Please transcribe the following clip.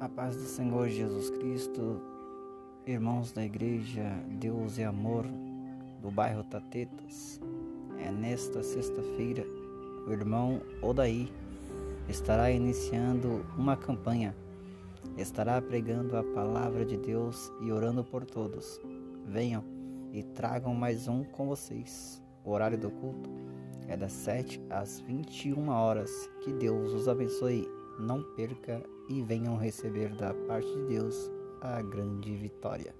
A paz do Senhor Jesus Cristo, irmãos da igreja Deus e Amor do bairro Tatetas. É nesta sexta-feira, o irmão Odaí estará iniciando uma campanha. Estará pregando a palavra de Deus e orando por todos. Venham e tragam mais um com vocês. O horário do culto é das 7 às 21 horas. Que Deus os abençoe. Não perca e venham receber da parte de Deus a grande vitória.